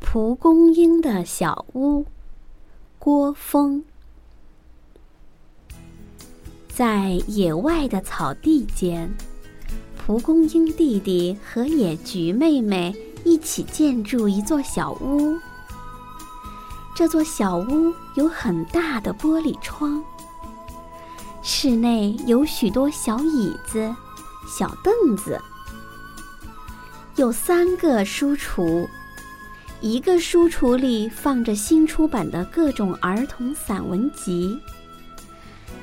蒲公英的小屋，郭峰。在野外的草地间，蒲公英弟弟和野菊妹妹一起建筑一座小屋。这座小屋有很大的玻璃窗，室内有许多小椅子、小凳子，有三个书橱。一个书橱里放着新出版的各种儿童散文集，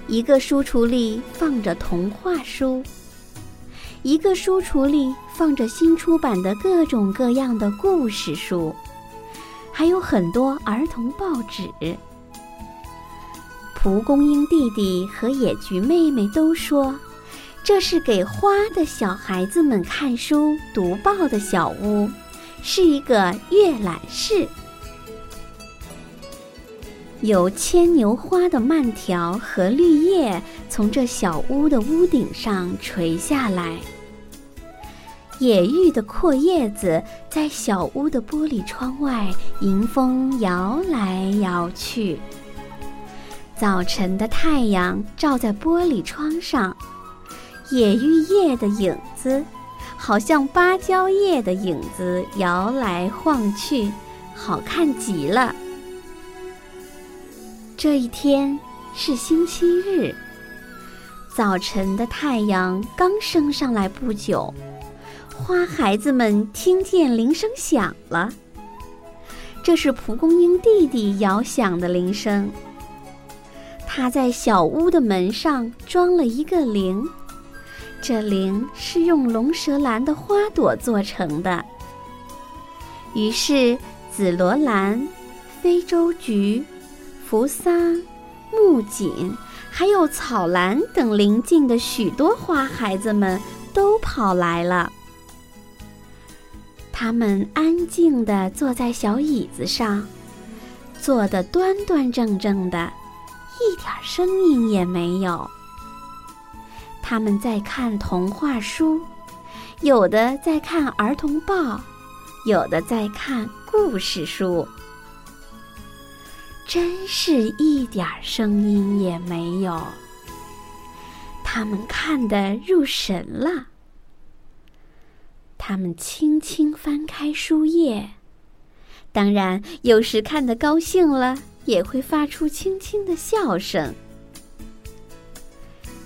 一个书橱里放着童话书，一个书橱里放着新出版的各种各样的故事书，还有很多儿童报纸。蒲公英弟弟和野菊妹妹都说，这是给花的小孩子们看书读报的小屋。是一个阅览室，有牵牛花的蔓条和绿叶从这小屋的屋顶上垂下来。野芋的阔叶子在小屋的玻璃窗外迎风摇来摇去。早晨的太阳照在玻璃窗上，野芋叶的影子。好像芭蕉叶的影子摇来晃去，好看极了。这一天是星期日，早晨的太阳刚升上来不久，花孩子们听见铃声响了。这是蒲公英弟弟摇响的铃声。他在小屋的门上装了一个铃。这铃是用龙舌兰的花朵做成的。于是，紫罗兰、非洲菊、扶桑、木槿，还有草兰等邻近的许多花孩子们都跑来了。他们安静地坐在小椅子上，坐得端端正正的，一点声音也没有。他们在看童话书，有的在看儿童报，有的在看故事书。真是一点声音也没有。他们看得入神了。他们轻轻翻开书页，当然有时看得高兴了，也会发出轻轻的笑声。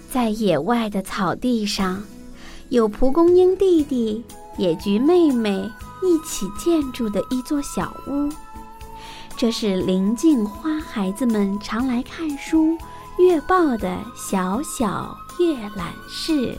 在野外的草地上，有蒲公英弟弟、野菊妹妹一起建筑的一座小屋。这是邻近花孩子们常来看书、阅报的小小阅览室。